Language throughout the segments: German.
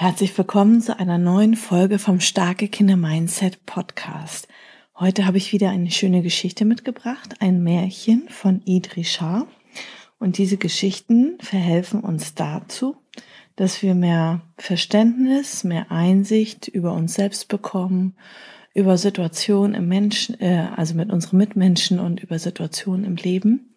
Herzlich willkommen zu einer neuen Folge vom Starke Kinder Mindset Podcast. Heute habe ich wieder eine schöne Geschichte mitgebracht, ein Märchen von Idrisha. Und diese Geschichten verhelfen uns dazu, dass wir mehr Verständnis, mehr Einsicht über uns selbst bekommen, über Situationen im Menschen, äh, also mit unseren Mitmenschen und über Situationen im Leben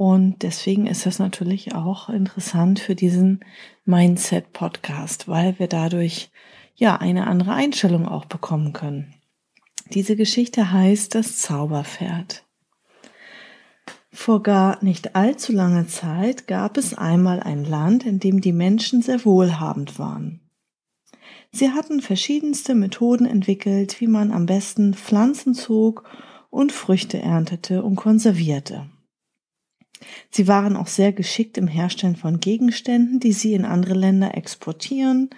und deswegen ist das natürlich auch interessant für diesen Mindset Podcast, weil wir dadurch ja eine andere Einstellung auch bekommen können. Diese Geschichte heißt das Zauberpferd. Vor gar nicht allzu langer Zeit gab es einmal ein Land, in dem die Menschen sehr wohlhabend waren. Sie hatten verschiedenste Methoden entwickelt, wie man am besten Pflanzen zog und Früchte erntete und konservierte. Sie waren auch sehr geschickt im Herstellen von Gegenständen, die sie in andere Länder exportieren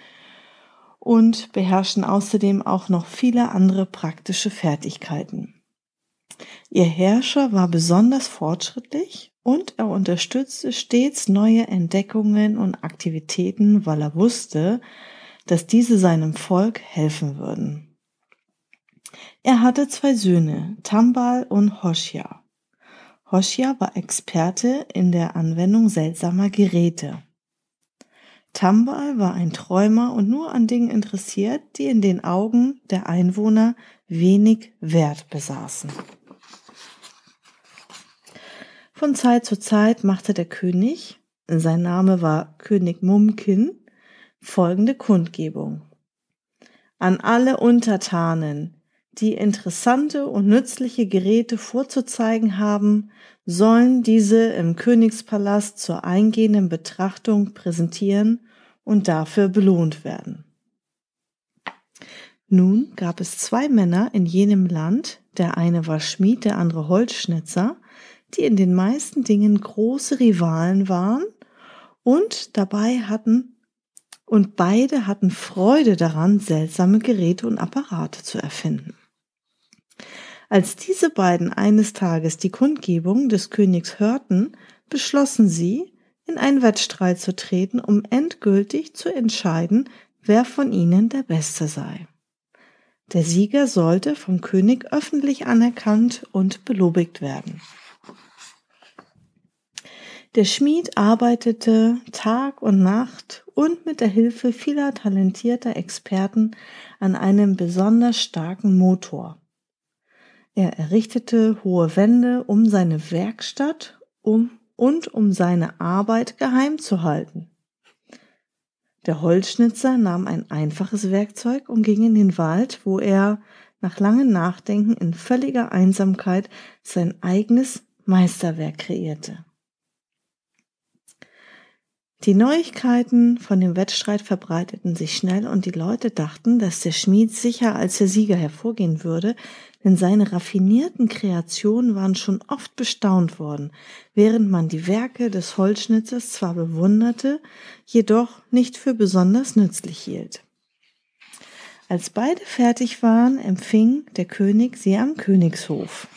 und beherrschen außerdem auch noch viele andere praktische Fertigkeiten. Ihr Herrscher war besonders fortschrittlich und er unterstützte stets neue Entdeckungen und Aktivitäten, weil er wusste, dass diese seinem Volk helfen würden. Er hatte zwei Söhne, Tambal und Hoshia. Hoshia war Experte in der Anwendung seltsamer Geräte. Tambal war ein Träumer und nur an Dingen interessiert, die in den Augen der Einwohner wenig Wert besaßen. Von Zeit zu Zeit machte der König, sein Name war König Mumkin, folgende Kundgebung. An alle Untertanen, die interessante und nützliche Geräte vorzuzeigen haben, sollen diese im Königspalast zur eingehenden Betrachtung präsentieren und dafür belohnt werden. Nun gab es zwei Männer in jenem Land, der eine war Schmied, der andere Holzschnitzer, die in den meisten Dingen große Rivalen waren und dabei hatten und beide hatten Freude daran, seltsame Geräte und Apparate zu erfinden. Als diese beiden eines Tages die Kundgebung des Königs hörten, beschlossen sie, in einen Wettstreit zu treten, um endgültig zu entscheiden, wer von ihnen der Beste sei. Der Sieger sollte vom König öffentlich anerkannt und belobigt werden. Der Schmied arbeitete Tag und Nacht und mit der Hilfe vieler talentierter Experten an einem besonders starken Motor. Er errichtete hohe Wände um seine Werkstatt um, und um seine Arbeit geheim zu halten. Der Holzschnitzer nahm ein einfaches Werkzeug und ging in den Wald, wo er nach langem Nachdenken in völliger Einsamkeit sein eigenes Meisterwerk kreierte. Die Neuigkeiten von dem Wettstreit verbreiteten sich schnell und die Leute dachten, dass der Schmied sicher als der Sieger hervorgehen würde, denn seine raffinierten Kreationen waren schon oft bestaunt worden, während man die Werke des Holzschnitzers zwar bewunderte, jedoch nicht für besonders nützlich hielt. Als beide fertig waren, empfing der König sie am Königshof.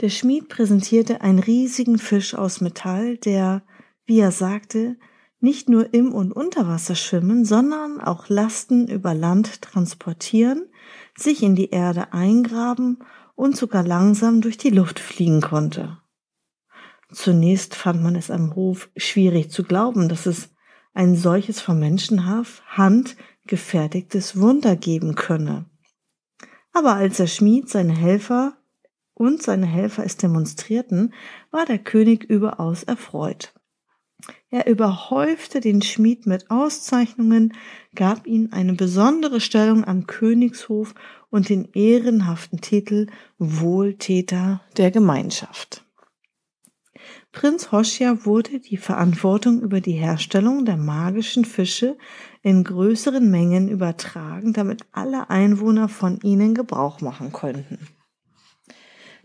Der Schmied präsentierte einen riesigen Fisch aus Metall, der, wie er sagte, nicht nur im und unter Wasser schwimmen, sondern auch Lasten über Land transportieren, sich in die Erde eingraben und sogar langsam durch die Luft fliegen konnte. Zunächst fand man es am Hof schwierig zu glauben, dass es ein solches von Menschenhand gefertigtes Wunder geben könne. Aber als der Schmied seine Helfer und seine Helfer es demonstrierten, war der König überaus erfreut. Er überhäufte den Schmied mit Auszeichnungen, gab ihm eine besondere Stellung am Königshof und den ehrenhaften Titel Wohltäter der Gemeinschaft. Prinz Hoschia wurde die Verantwortung über die Herstellung der magischen Fische in größeren Mengen übertragen, damit alle Einwohner von ihnen Gebrauch machen konnten.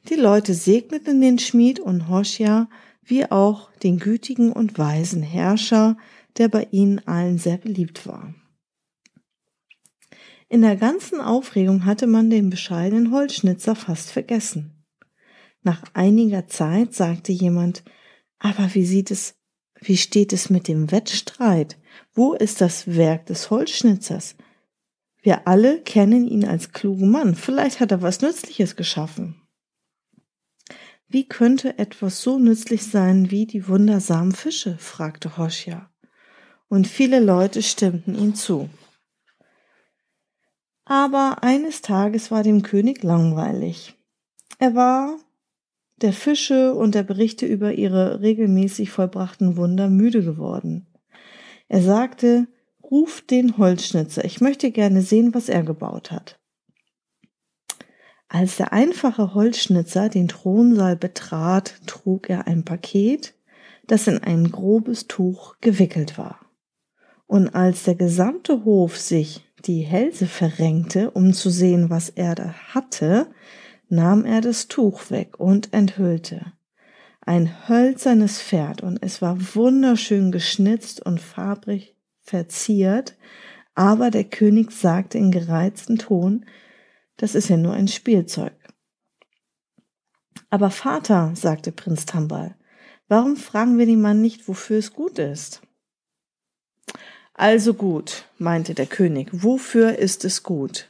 Die Leute segneten den Schmied und Hoschia wie auch den gütigen und weisen Herrscher, der bei ihnen allen sehr beliebt war. In der ganzen Aufregung hatte man den bescheidenen Holzschnitzer fast vergessen. Nach einiger Zeit sagte jemand, aber wie sieht es, wie steht es mit dem Wettstreit? Wo ist das Werk des Holzschnitzers? Wir alle kennen ihn als klugen Mann. Vielleicht hat er was Nützliches geschaffen. Wie könnte etwas so nützlich sein wie die wundersamen Fische? fragte Hoschia. Und viele Leute stimmten ihm zu. Aber eines Tages war dem König langweilig. Er war der Fische und der Berichte über ihre regelmäßig vollbrachten Wunder müde geworden. Er sagte, Ruf den Holzschnitzer, ich möchte gerne sehen, was er gebaut hat. Als der einfache Holzschnitzer den Thronsaal betrat, trug er ein Paket, das in ein grobes Tuch gewickelt war. Und als der gesamte Hof sich die Hälse verrenkte, um zu sehen, was er da hatte, nahm er das Tuch weg und enthüllte. Ein hölzernes Pferd und es war wunderschön geschnitzt und farbrig verziert, aber der König sagte in gereiztem Ton, das ist ja nur ein Spielzeug. Aber Vater, sagte Prinz Tambal, warum fragen wir den Mann nicht, wofür es gut ist? Also gut, meinte der König, wofür ist es gut?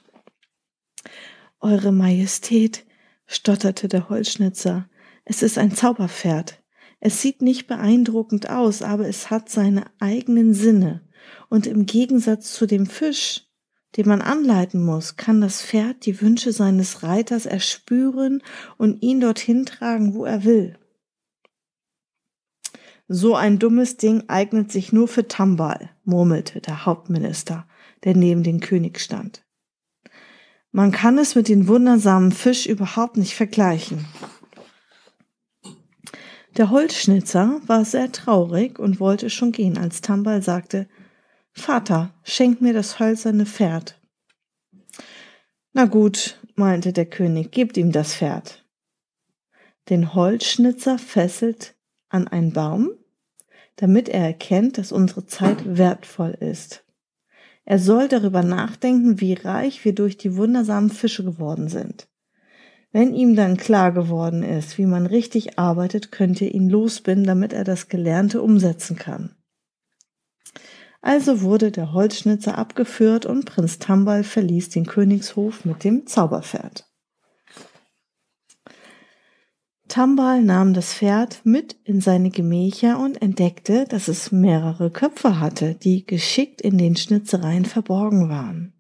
Eure Majestät, stotterte der Holzschnitzer. Es ist ein Zauberpferd. Es sieht nicht beeindruckend aus, aber es hat seine eigenen Sinne. Und im Gegensatz zu dem Fisch, den man anleiten muss, kann das Pferd die Wünsche seines Reiters erspüren und ihn dorthin tragen, wo er will. So ein dummes Ding eignet sich nur für Tambal, murmelte der Hauptminister, der neben dem König stand. Man kann es mit den wundersamen Fisch überhaupt nicht vergleichen. Der Holzschnitzer war sehr traurig und wollte schon gehen, als Tambal sagte, Vater, schenk mir das hölzerne Pferd. Na gut, meinte der König, gebt ihm das Pferd. Den Holzschnitzer fesselt an einen Baum, damit er erkennt, dass unsere Zeit wertvoll ist. Er soll darüber nachdenken, wie reich wir durch die wundersamen Fische geworden sind. Wenn ihm dann klar geworden ist, wie man richtig arbeitet, könnt ihr ihn losbinden, damit er das Gelernte umsetzen kann. Also wurde der Holzschnitzer abgeführt und Prinz Tambal verließ den Königshof mit dem Zauberpferd. Tambal nahm das Pferd mit in seine Gemächer und entdeckte, dass es mehrere Köpfe hatte, die geschickt in den Schnitzereien verborgen waren.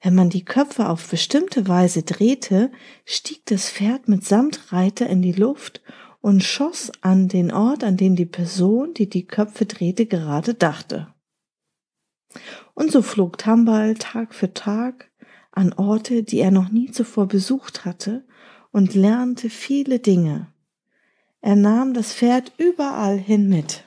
Wenn man die Köpfe auf bestimmte Weise drehte, stieg das Pferd mitsamt Reiter in die Luft und schoss an den Ort, an den die Person, die die Köpfe drehte, gerade dachte. Und so flog Tambal Tag für Tag an Orte, die er noch nie zuvor besucht hatte, und lernte viele Dinge. Er nahm das Pferd überall hin mit.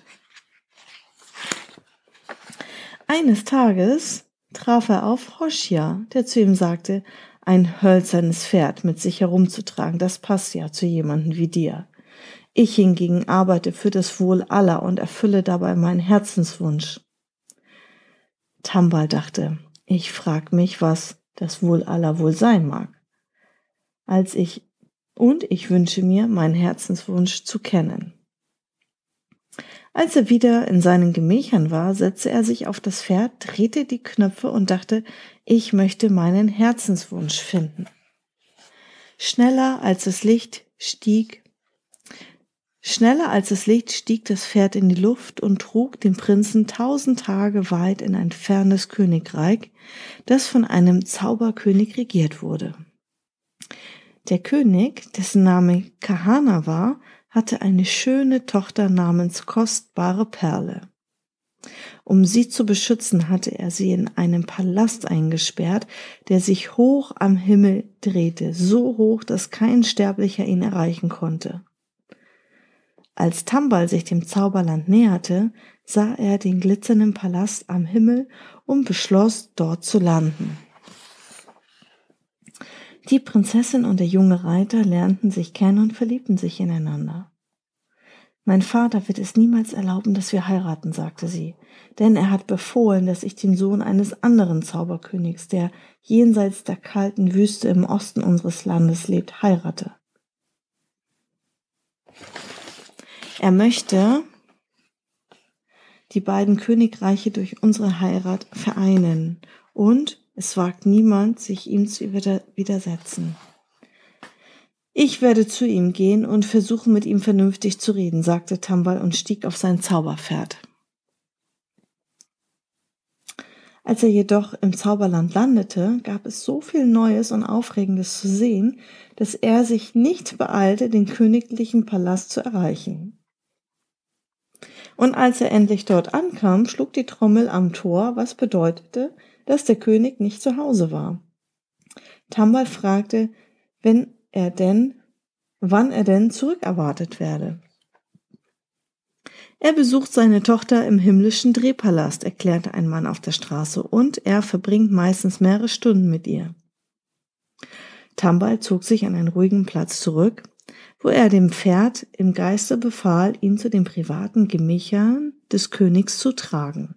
Eines Tages traf er auf Hoschia, der zu ihm sagte, ein hölzernes Pferd mit sich herumzutragen, das passt ja zu jemanden wie dir. Ich hingegen arbeite für das Wohl aller und erfülle dabei meinen Herzenswunsch. Tambal dachte, ich frag mich, was das Wohl aller wohl sein mag. Als ich und ich wünsche mir, meinen Herzenswunsch zu kennen. Als er wieder in seinen Gemächern war, setzte er sich auf das Pferd, drehte die Knöpfe und dachte, ich möchte meinen Herzenswunsch finden. Schneller als das Licht stieg, schneller als das Licht stieg das Pferd in die Luft und trug den Prinzen tausend Tage weit in ein fernes Königreich, das von einem Zauberkönig regiert wurde. Der König, dessen Name Kahana war, hatte eine schöne Tochter namens Kostbare Perle. Um sie zu beschützen, hatte er sie in einen Palast eingesperrt, der sich hoch am Himmel drehte, so hoch, dass kein Sterblicher ihn erreichen konnte. Als Tambal sich dem Zauberland näherte, sah er den glitzernden Palast am Himmel und beschloss, dort zu landen. Die Prinzessin und der junge Reiter lernten sich kennen und verliebten sich ineinander. Mein Vater wird es niemals erlauben, dass wir heiraten, sagte sie, denn er hat befohlen, dass ich den Sohn eines anderen Zauberkönigs, der jenseits der kalten Wüste im Osten unseres Landes lebt, heirate. Er möchte die beiden Königreiche durch unsere Heirat vereinen und es wagt niemand, sich ihm zu widersetzen. Ich werde zu ihm gehen und versuchen, mit ihm vernünftig zu reden, sagte Tambal und stieg auf sein Zauberpferd. Als er jedoch im Zauberland landete, gab es so viel Neues und Aufregendes zu sehen, dass er sich nicht beeilte, den königlichen Palast zu erreichen. Und als er endlich dort ankam, schlug die Trommel am Tor, was bedeutete, dass der König nicht zu Hause war. Tambal fragte, wenn er denn, wann er denn zurückerwartet werde. Er besucht seine Tochter im himmlischen Drehpalast, erklärte ein Mann auf der Straße, und er verbringt meistens mehrere Stunden mit ihr. Tambal zog sich an einen ruhigen Platz zurück, wo er dem Pferd im Geiste befahl, ihn zu den privaten Gemächern des Königs zu tragen.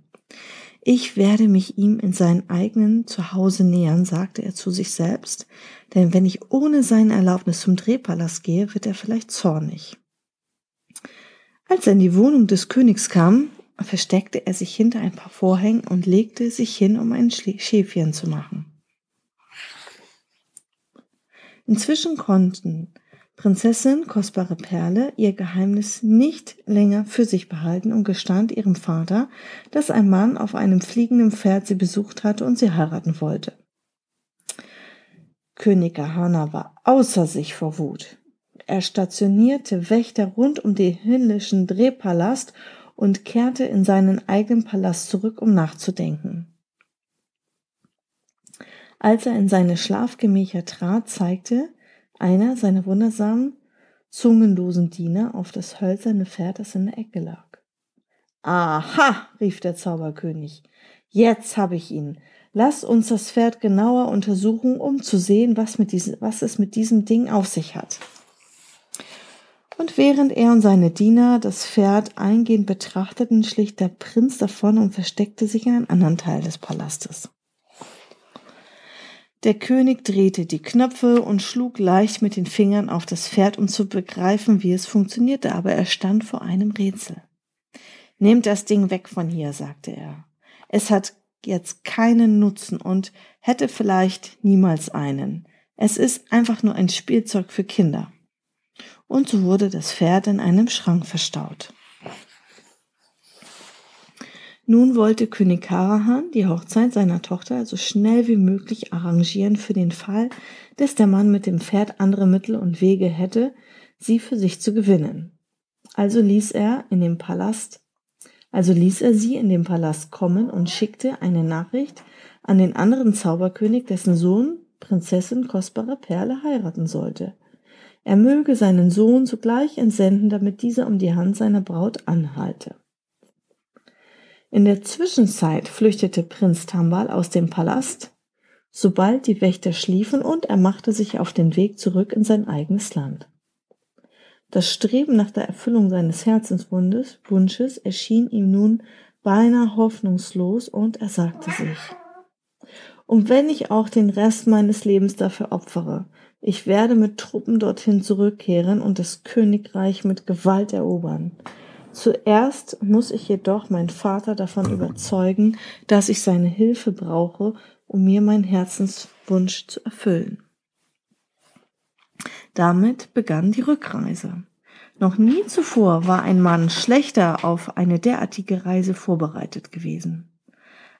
Ich werde mich ihm in seinem eigenen Zuhause nähern, sagte er zu sich selbst, denn wenn ich ohne seine Erlaubnis zum Drehpalast gehe, wird er vielleicht zornig. Als er in die Wohnung des Königs kam, versteckte er sich hinter ein paar Vorhängen und legte sich hin, um ein Schäfchen zu machen. Inzwischen konnten Prinzessin Kostbare Perle ihr Geheimnis nicht länger für sich behalten und gestand ihrem Vater, dass ein Mann auf einem fliegenden Pferd sie besucht hatte und sie heiraten wollte. König Kahana war außer sich vor Wut. Er stationierte Wächter rund um den himmlischen Drehpalast und kehrte in seinen eigenen Palast zurück, um nachzudenken. Als er in seine Schlafgemächer trat, zeigte einer seiner wundersamen, zungenlosen Diener auf das hölzerne Pferd, das in der Ecke lag. Aha, rief der Zauberkönig, jetzt habe ich ihn. Lass uns das Pferd genauer untersuchen, um zu sehen, was, mit diesem, was es mit diesem Ding auf sich hat. Und während er und seine Diener das Pferd eingehend betrachteten, schlich der Prinz davon und versteckte sich in einem anderen Teil des Palastes. Der König drehte die Knöpfe und schlug leicht mit den Fingern auf das Pferd, um zu begreifen, wie es funktionierte, aber er stand vor einem Rätsel. Nehmt das Ding weg von hier, sagte er. Es hat jetzt keinen Nutzen und hätte vielleicht niemals einen. Es ist einfach nur ein Spielzeug für Kinder. Und so wurde das Pferd in einem Schrank verstaut. Nun wollte König Karahan die Hochzeit seiner Tochter so schnell wie möglich arrangieren für den Fall, dass der Mann mit dem Pferd andere Mittel und Wege hätte, sie für sich zu gewinnen. Also ließ er in dem Palast, also ließ er sie in den Palast kommen und schickte eine Nachricht an den anderen Zauberkönig, dessen Sohn Prinzessin kostbare Perle heiraten sollte. Er möge seinen Sohn sogleich entsenden, damit dieser um die Hand seiner Braut anhalte. In der Zwischenzeit flüchtete Prinz Tambal aus dem Palast, sobald die Wächter schliefen, und er machte sich auf den Weg zurück in sein eigenes Land. Das Streben nach der Erfüllung seines Herzenswunsches Wunsches erschien ihm nun beinahe hoffnungslos und er sagte sich, und wenn ich auch den Rest meines Lebens dafür opfere, ich werde mit Truppen dorthin zurückkehren und das Königreich mit Gewalt erobern. Zuerst muss ich jedoch meinen Vater davon überzeugen, dass ich seine Hilfe brauche, um mir meinen Herzenswunsch zu erfüllen. Damit begann die Rückreise. Noch nie zuvor war ein Mann schlechter auf eine derartige Reise vorbereitet gewesen.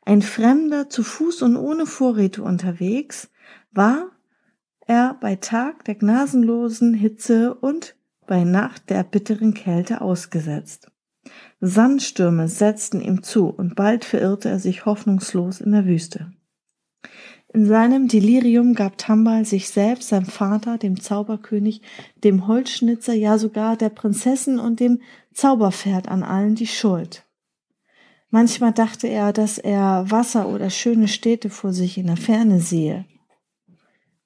Ein Fremder zu Fuß und ohne Vorräte unterwegs war er bei Tag der gnasenlosen Hitze und bei Nacht der bitteren Kälte ausgesetzt. Sandstürme setzten ihm zu und bald verirrte er sich hoffnungslos in der Wüste. In seinem Delirium gab Tambal sich selbst, seinem Vater, dem Zauberkönig, dem Holzschnitzer, ja sogar der Prinzessin und dem Zauberpferd an allen die Schuld. Manchmal dachte er, dass er Wasser oder schöne Städte vor sich in der Ferne sehe.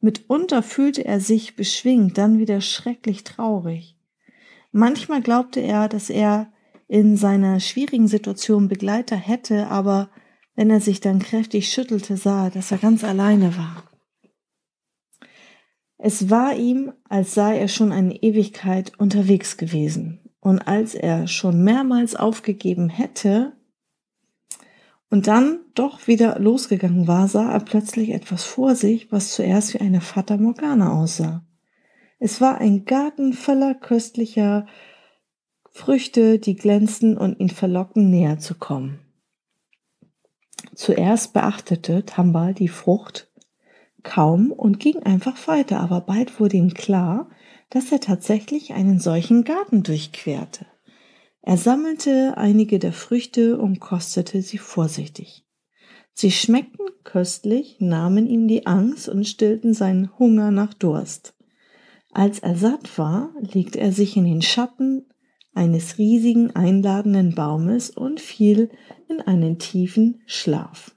Mitunter fühlte er sich beschwingt, dann wieder schrecklich traurig. Manchmal glaubte er, dass er in seiner schwierigen Situation Begleiter hätte, aber wenn er sich dann kräftig schüttelte, sah er, dass er ganz alleine war. Es war ihm, als sei er schon eine Ewigkeit unterwegs gewesen. Und als er schon mehrmals aufgegeben hätte und dann doch wieder losgegangen war, sah er plötzlich etwas vor sich, was zuerst wie eine Fata Morgana aussah. Es war ein Garten voller köstlicher Früchte, die glänzten und ihn verlockten, näher zu kommen. Zuerst beachtete Tambal die Frucht kaum und ging einfach weiter, aber bald wurde ihm klar, dass er tatsächlich einen solchen Garten durchquerte. Er sammelte einige der Früchte und kostete sie vorsichtig. Sie schmeckten köstlich, nahmen ihm die Angst und stillten seinen Hunger nach Durst. Als er satt war, legte er sich in den Schatten eines riesigen einladenden Baumes und fiel in einen tiefen Schlaf.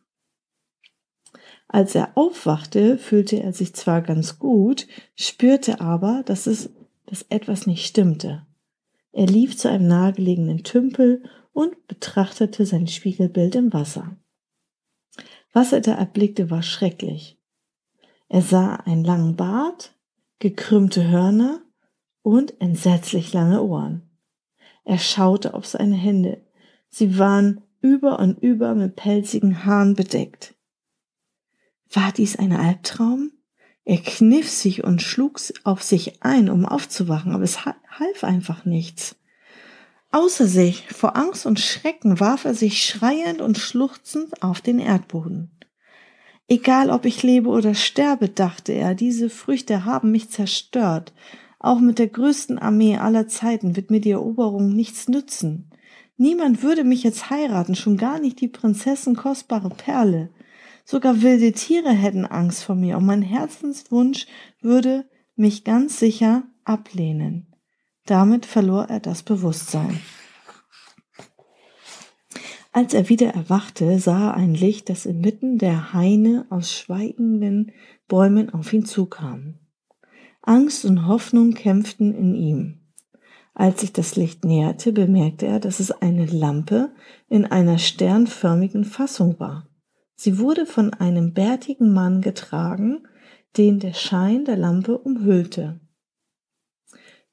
Als er aufwachte, fühlte er sich zwar ganz gut, spürte aber, dass es, dass etwas nicht stimmte. Er lief zu einem nahegelegenen Tümpel und betrachtete sein Spiegelbild im Wasser. Was er da erblickte, war schrecklich. Er sah einen langen Bart, gekrümmte Hörner und entsetzlich lange Ohren. Er schaute auf seine Hände. Sie waren über und über mit pelzigen Haaren bedeckt. War dies ein Albtraum? Er kniff sich und schlug auf sich ein, um aufzuwachen, aber es half einfach nichts. Außer sich, vor Angst und Schrecken, warf er sich schreiend und schluchzend auf den Erdboden. Egal ob ich lebe oder sterbe, dachte er, diese Früchte haben mich zerstört. Auch mit der größten Armee aller Zeiten wird mir die Eroberung nichts nützen. Niemand würde mich jetzt heiraten, schon gar nicht die Prinzessin kostbare Perle. Sogar wilde Tiere hätten Angst vor mir und mein Herzenswunsch würde mich ganz sicher ablehnen. Damit verlor er das Bewusstsein. Als er wieder erwachte, sah er ein Licht, das inmitten der Haine aus schweigenden Bäumen auf ihn zukam. Angst und Hoffnung kämpften in ihm. Als sich das Licht näherte, bemerkte er, dass es eine Lampe in einer sternförmigen Fassung war. Sie wurde von einem bärtigen Mann getragen, den der Schein der Lampe umhüllte.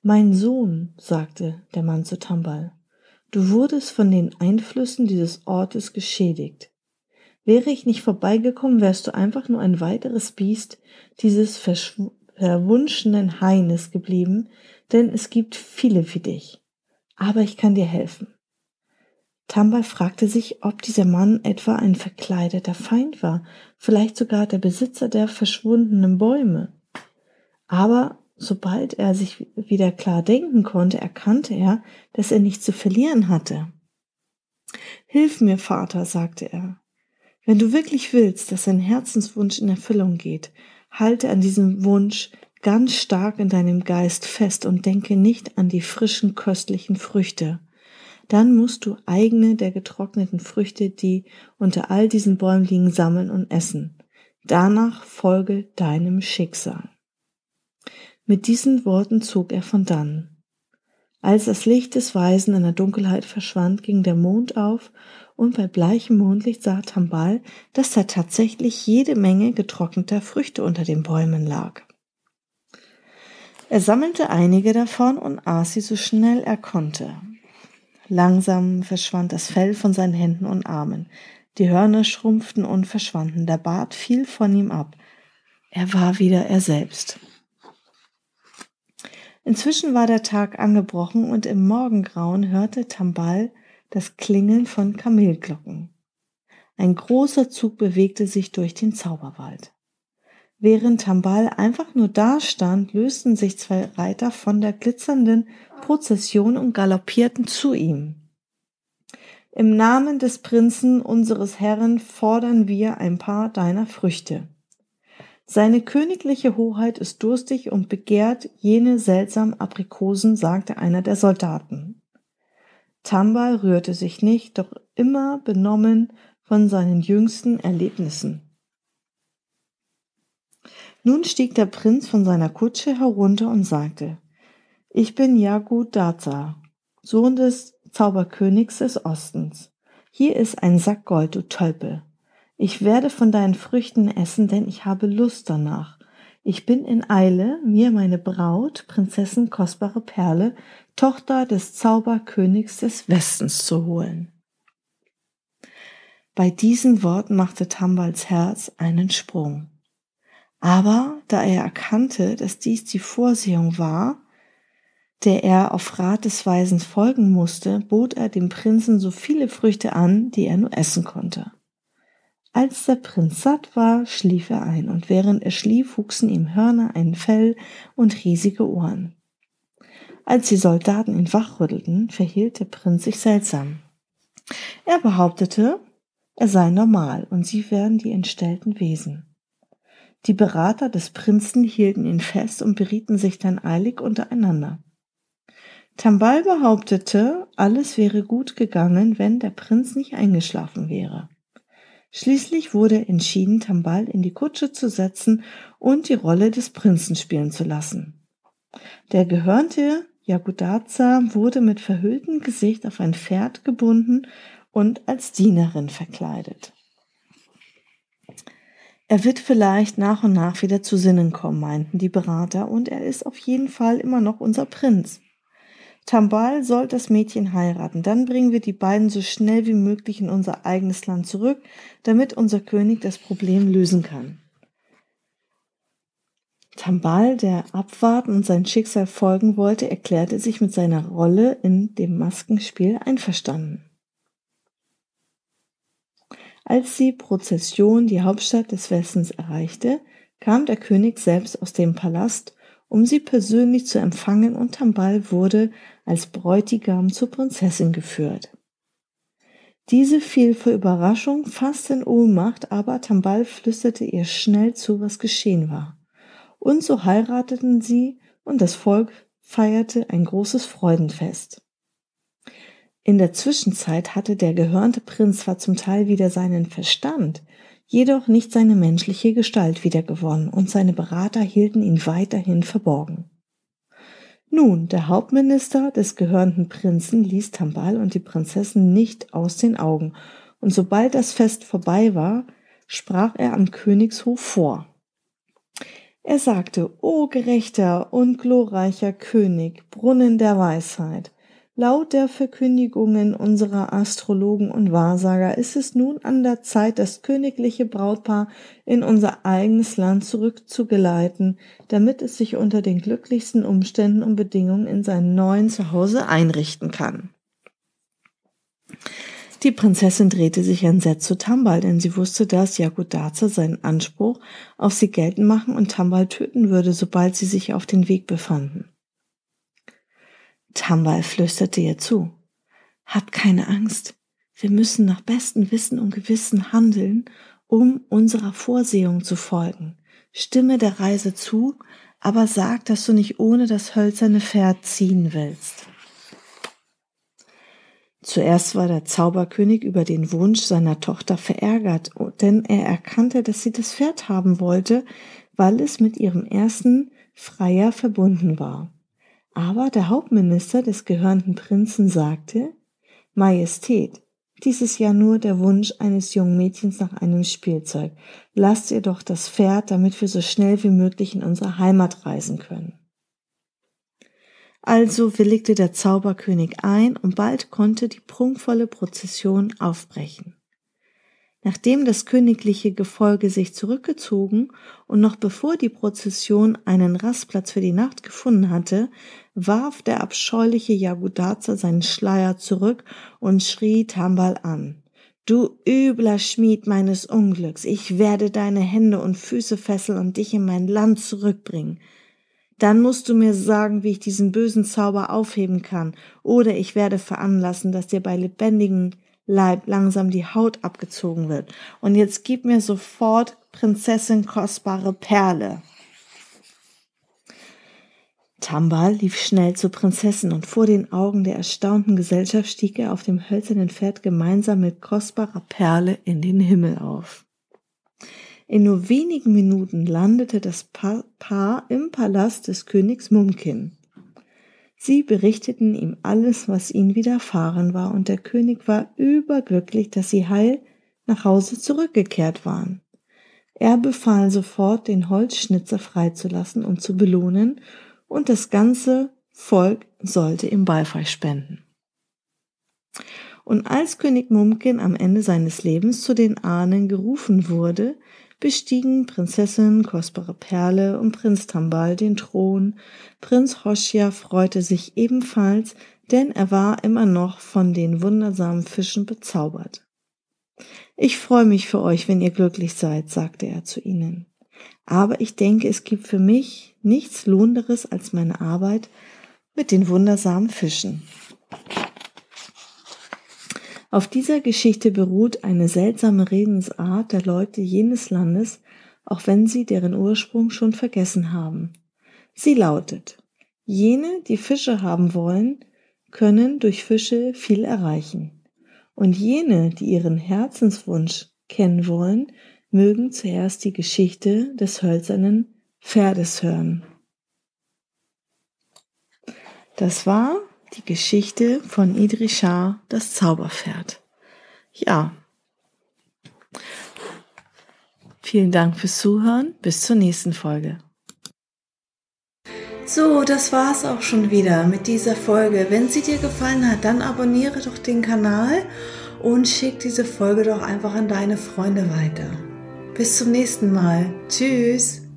Mein Sohn, sagte der Mann zu Tambal, du wurdest von den Einflüssen dieses Ortes geschädigt. Wäre ich nicht vorbeigekommen, wärst du einfach nur ein weiteres Biest dieses verwunschenen Haines geblieben, denn es gibt viele wie dich. Aber ich kann dir helfen. Tambal fragte sich, ob dieser Mann etwa ein verkleideter Feind war, vielleicht sogar der Besitzer der verschwundenen Bäume. Aber sobald er sich wieder klar denken konnte, erkannte er, dass er nichts zu verlieren hatte. Hilf mir, Vater, sagte er. Wenn du wirklich willst, dass dein Herzenswunsch in Erfüllung geht, halte an diesem Wunsch ganz stark in deinem Geist fest und denke nicht an die frischen, köstlichen Früchte. Dann musst du eigene der getrockneten Früchte, die unter all diesen Bäumen liegen, sammeln und essen. Danach folge deinem Schicksal. Mit diesen Worten zog er von dann. Als das Licht des Weisen in der Dunkelheit verschwand, ging der Mond auf und bei bleichem Mondlicht sah Tambal, dass da tatsächlich jede Menge getrockneter Früchte unter den Bäumen lag. Er sammelte einige davon und aß sie so schnell er konnte. Langsam verschwand das Fell von seinen Händen und Armen. Die Hörner schrumpften und verschwanden. Der Bart fiel von ihm ab. Er war wieder er selbst. Inzwischen war der Tag angebrochen und im Morgengrauen hörte Tambal das Klingeln von Kamelglocken. Ein großer Zug bewegte sich durch den Zauberwald. Während Tambal einfach nur dastand, lösten sich zwei Reiter von der glitzernden Prozession und galoppierten zu ihm. Im Namen des Prinzen unseres Herrn fordern wir ein paar deiner Früchte. Seine königliche Hoheit ist durstig und begehrt jene seltsamen Aprikosen, sagte einer der Soldaten. Tambal rührte sich nicht, doch immer benommen von seinen jüngsten Erlebnissen. Nun stieg der Prinz von seiner Kutsche herunter und sagte, ich bin Jagud Daza, Sohn des Zauberkönigs des Ostens. Hier ist ein Sack Gold, du Tölpel. Ich werde von deinen Früchten essen, denn ich habe Lust danach. Ich bin in Eile, mir meine Braut, Prinzessin kostbare Perle, Tochter des Zauberkönigs des Westens zu holen. Bei diesen Worten machte Tambals Herz einen Sprung. Aber da er erkannte, dass dies die Vorsehung war, der er auf Rat des Weisen folgen musste, bot er dem Prinzen so viele Früchte an, die er nur essen konnte. Als der Prinz satt war, schlief er ein, und während er schlief, wuchsen ihm Hörner, ein Fell und riesige Ohren. Als die Soldaten ihn wachrüttelten, verhielt der Prinz sich seltsam. Er behauptete, er sei normal und sie wären die entstellten Wesen. Die Berater des Prinzen hielten ihn fest und berieten sich dann eilig untereinander. Tambal behauptete, alles wäre gut gegangen, wenn der Prinz nicht eingeschlafen wäre. Schließlich wurde entschieden, Tambal in die Kutsche zu setzen und die Rolle des Prinzen spielen zu lassen. Der gehörnte Jagudaza wurde mit verhülltem Gesicht auf ein Pferd gebunden und als Dienerin verkleidet. Er wird vielleicht nach und nach wieder zu Sinnen kommen, meinten die Berater, und er ist auf jeden Fall immer noch unser Prinz. Tambal soll das Mädchen heiraten. Dann bringen wir die beiden so schnell wie möglich in unser eigenes Land zurück, damit unser König das Problem lösen kann. Tambal, der abwarten und sein Schicksal folgen wollte, erklärte sich mit seiner Rolle in dem Maskenspiel einverstanden. Als die Prozession die Hauptstadt des Westens erreichte, kam der König selbst aus dem Palast um sie persönlich zu empfangen und Tambal wurde als Bräutigam zur Prinzessin geführt. Diese fiel vor Überraschung fast in Ohnmacht, aber Tambal flüsterte ihr schnell zu, was geschehen war. Und so heirateten sie und das Volk feierte ein großes Freudenfest. In der Zwischenzeit hatte der gehörnte Prinz zwar zum Teil wieder seinen Verstand, jedoch nicht seine menschliche Gestalt wiedergewonnen und seine Berater hielten ihn weiterhin verborgen. Nun, der Hauptminister des gehörnten Prinzen ließ Tambal und die Prinzessin nicht aus den Augen, und sobald das Fest vorbei war, sprach er am Königshof vor. Er sagte, O gerechter und glorreicher König, Brunnen der Weisheit, Laut der Verkündigungen unserer Astrologen und Wahrsager ist es nun an der Zeit, das königliche Brautpaar in unser eigenes Land zurückzugeleiten, damit es sich unter den glücklichsten Umständen und Bedingungen in seinem neuen Zuhause einrichten kann. Die Prinzessin drehte sich entsetzt zu Tambal, denn sie wusste, dass Jagodaza seinen Anspruch auf sie geltend machen und Tambal töten würde, sobald sie sich auf den Weg befanden. Tambal flüsterte ihr zu. Hab keine Angst. Wir müssen nach bestem Wissen und Gewissen handeln, um unserer Vorsehung zu folgen. Stimme der Reise zu, aber sag, dass du nicht ohne das hölzerne Pferd ziehen willst. Zuerst war der Zauberkönig über den Wunsch seiner Tochter verärgert, denn er erkannte, dass sie das Pferd haben wollte, weil es mit ihrem ersten Freier verbunden war. Aber der Hauptminister des gehörnten Prinzen sagte, Majestät, dies ist ja nur der Wunsch eines jungen Mädchens nach einem Spielzeug. Lasst ihr doch das Pferd, damit wir so schnell wie möglich in unsere Heimat reisen können. Also willigte der Zauberkönig ein und bald konnte die prunkvolle Prozession aufbrechen. Nachdem das königliche Gefolge sich zurückgezogen und noch bevor die Prozession einen Rastplatz für die Nacht gefunden hatte, warf der abscheuliche Jagudaza seinen Schleier zurück und schrie Tambal an. Du übler Schmied meines Unglücks, ich werde deine Hände und Füße fesseln und dich in mein Land zurückbringen. Dann musst du mir sagen, wie ich diesen bösen Zauber aufheben kann, oder ich werde veranlassen, dass dir bei lebendigen Leib langsam die Haut abgezogen wird. Und jetzt gib mir sofort Prinzessin kostbare Perle. Tambal lief schnell zur Prinzessin und vor den Augen der erstaunten Gesellschaft stieg er auf dem hölzernen Pferd gemeinsam mit kostbarer Perle in den Himmel auf. In nur wenigen Minuten landete das Paar im Palast des Königs Mumkin. Sie berichteten ihm alles, was ihnen widerfahren war, und der König war überglücklich, dass sie heil nach Hause zurückgekehrt waren. Er befahl sofort, den Holzschnitzer freizulassen und zu belohnen, und das ganze Volk sollte ihm Beifall spenden. Und als König Mumkin am Ende seines Lebens zu den Ahnen gerufen wurde, bestiegen Prinzessin Kostbare Perle und Prinz Tambal den Thron. Prinz Hoshia freute sich ebenfalls, denn er war immer noch von den wundersamen Fischen bezaubert. Ich freue mich für euch, wenn ihr glücklich seid, sagte er zu ihnen. Aber ich denke, es gibt für mich nichts Lohnenderes als meine Arbeit mit den wundersamen Fischen. Auf dieser Geschichte beruht eine seltsame Redensart der Leute jenes Landes, auch wenn sie deren Ursprung schon vergessen haben. Sie lautet, jene, die Fische haben wollen, können durch Fische viel erreichen. Und jene, die ihren Herzenswunsch kennen wollen, mögen zuerst die Geschichte des hölzernen Pferdes hören. Das war die Geschichte von Idrishar, das Zauberpferd. Ja. Vielen Dank fürs Zuhören. Bis zur nächsten Folge. So, das war's auch schon wieder mit dieser Folge. Wenn sie dir gefallen hat, dann abonniere doch den Kanal und schick diese Folge doch einfach an deine Freunde weiter. Bis zum nächsten Mal. Tschüss.